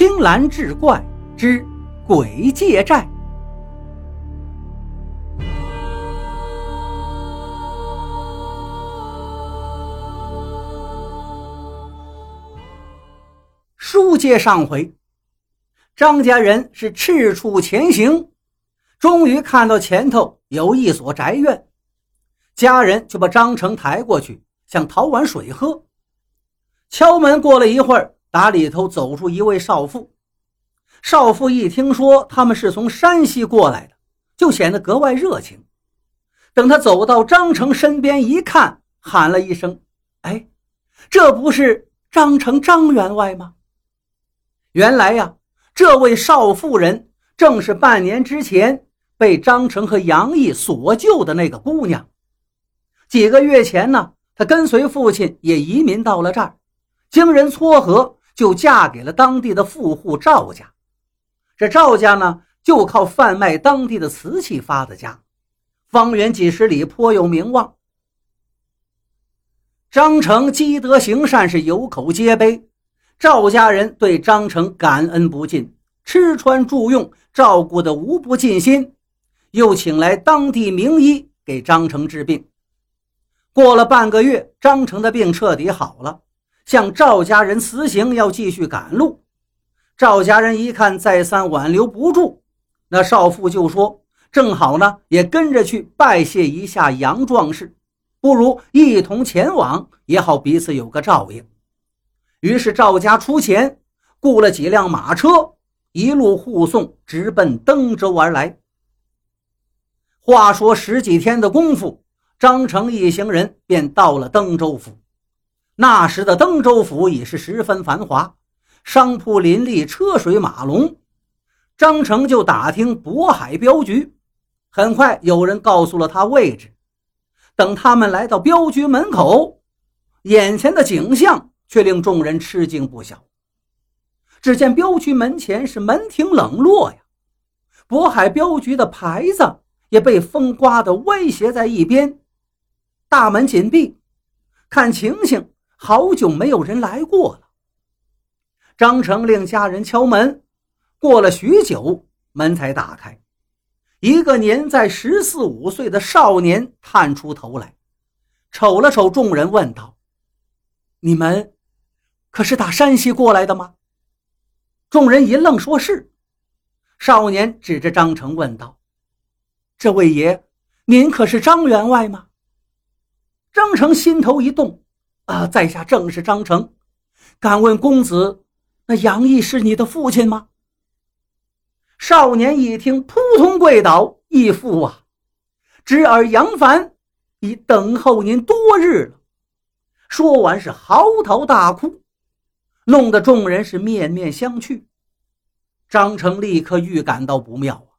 青蓝志怪之鬼界寨。书接上回，张家人是赤处前行，终于看到前头有一所宅院，家人就把张成抬过去，想讨碗水喝。敲门过了一会儿。打里头走出一位少妇，少妇一听说他们是从山西过来的，就显得格外热情。等他走到张成身边一看，喊了一声：“哎，这不是张成张员外吗？”原来呀，这位少妇人正是半年之前被张成和杨毅所救的那个姑娘。几个月前呢，她跟随父亲也移民到了这儿，经人撮合。就嫁给了当地的富户赵家，这赵家呢，就靠贩卖当地的瓷器发的家，方圆几十里颇有名望。张成积德行善，是有口皆碑，赵家人对张成感恩不尽，吃穿住用照顾的无不尽心，又请来当地名医给张成治病。过了半个月，张成的病彻底好了。向赵家人辞行，要继续赶路。赵家人一看再三挽留不住，那少妇就说：“正好呢，也跟着去拜谢一下杨壮士，不如一同前往，也好彼此有个照应。”于是赵家出钱雇了几辆马车，一路护送，直奔登州而来。话说十几天的功夫，张成一行人便到了登州府。那时的登州府已是十分繁华，商铺林立，车水马龙。张成就打听渤海镖局，很快有人告诉了他位置。等他们来到镖局门口，眼前的景象却令众人吃惊不小。只见镖局门前是门庭冷落呀，渤海镖局的牌子也被风刮得歪斜在一边，大门紧闭，看情形。好久没有人来过了。张成令家人敲门，过了许久，门才打开。一个年在十四五岁的少年探出头来，瞅了瞅众人，问道：“你们可是打山西过来的吗？”众人一愣，说是。少年指着张成问道：“这位爷，您可是张员外吗？”张成心头一动。啊，在下正是张成，敢问公子，那杨毅是你的父亲吗？少年一听，扑通跪倒：“义父啊，侄儿杨凡已等候您多日了。”说完是嚎啕大哭，弄得众人是面面相觑。张成立刻预感到不妙啊，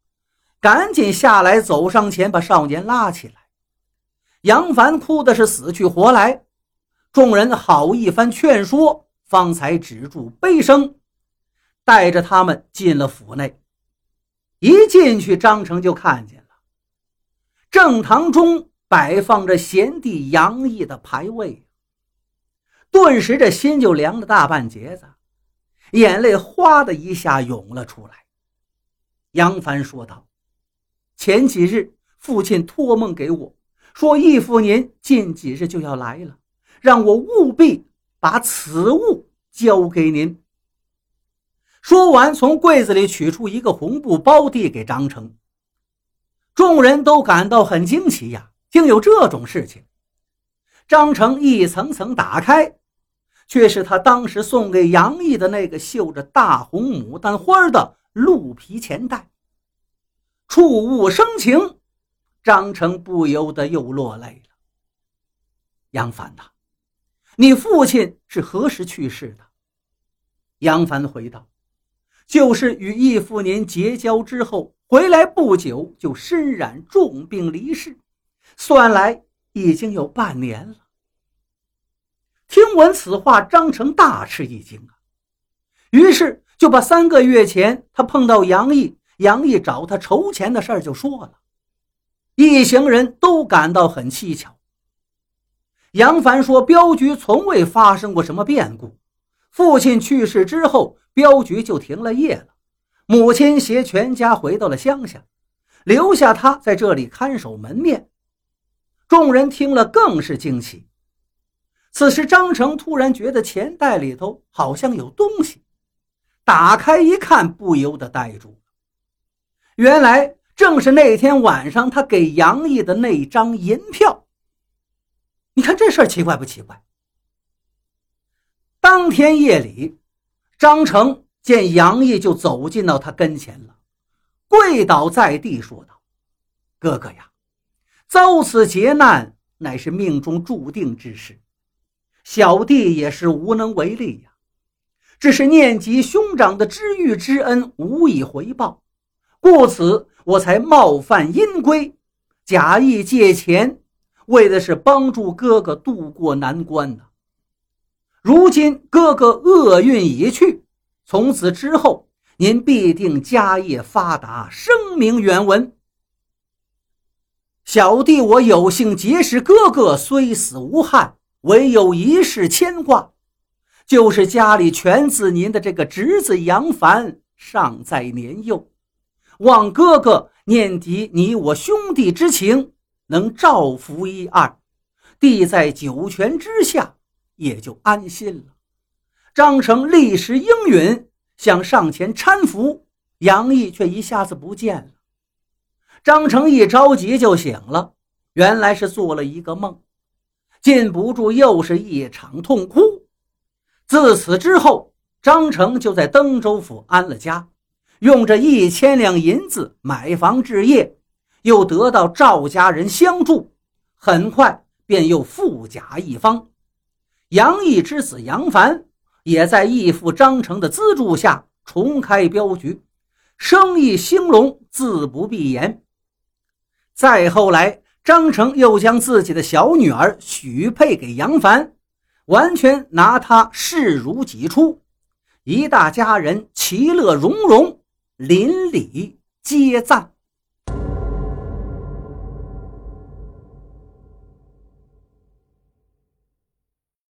赶紧下来走上前，把少年拉起来。杨凡哭的是死去活来。众人好一番劝说，方才止住悲声，带着他们进了府内。一进去，张成就看见了正堂中摆放着贤弟杨毅的牌位，顿时这心就凉了大半截子，眼泪哗的一下涌了出来。杨凡说道：“前几日父亲托梦给我说，义父您近几日就要来了。”让我务必把此物交给您。说完，从柜子里取出一个红布包，递给张成。众人都感到很惊奇呀，竟有这种事情。张成一层层打开，却是他当时送给杨毅的那个绣着大红牡丹花的鹿皮钱袋。触物生情，张成不由得又落泪了。杨凡呐。你父亲是何时去世的？杨凡回道：“就是与义父您结交之后，回来不久就身染重病离世，算来已经有半年了。”听闻此话，张成大吃一惊啊！于是就把三个月前他碰到杨毅，杨毅找他筹钱的事儿就说了。一行人都感到很蹊跷。杨凡说：“镖局从未发生过什么变故，父亲去世之后，镖局就停了业了。母亲携全家回到了乡下，留下他在这里看守门面。众人听了更是惊奇。此时，张成突然觉得钱袋里头好像有东西，打开一看，不由得呆住了。原来正是那天晚上他给杨毅的那张银票。你看这事儿奇怪不奇怪？当天夜里，张成见杨毅就走进到他跟前了，跪倒在地说道：“哥哥呀，遭此劫难乃是命中注定之事。”小弟也是无能为力呀，只是念及兄长的知遇之恩，无以回报，故此我才冒犯阴规，假意借钱，为的是帮助哥哥渡过难关呢。如今哥哥厄运已去，从此之后，您必定家业发达，声名远闻。小弟我有幸结识哥哥，虽死无憾。唯有一事牵挂，就是家里全子您的这个侄子杨凡尚在年幼，望哥哥念及你我兄弟之情，能照拂一二，弟在九泉之下也就安心了。张成立时应允，想上前搀扶杨毅，却一下子不见了。张成一着急就醒了，原来是做了一个梦。禁不住又是一场痛哭。自此之后，张成就在登州府安了家，用这一千两银子买房置业，又得到赵家人相助，很快便又富甲一方。杨毅之子杨凡也在义父张成的资助下重开镖局，生意兴隆，自不必言。再后来。张成又将自己的小女儿许配给杨凡，完全拿他视如己出，一大家人其乐融融，邻里皆赞。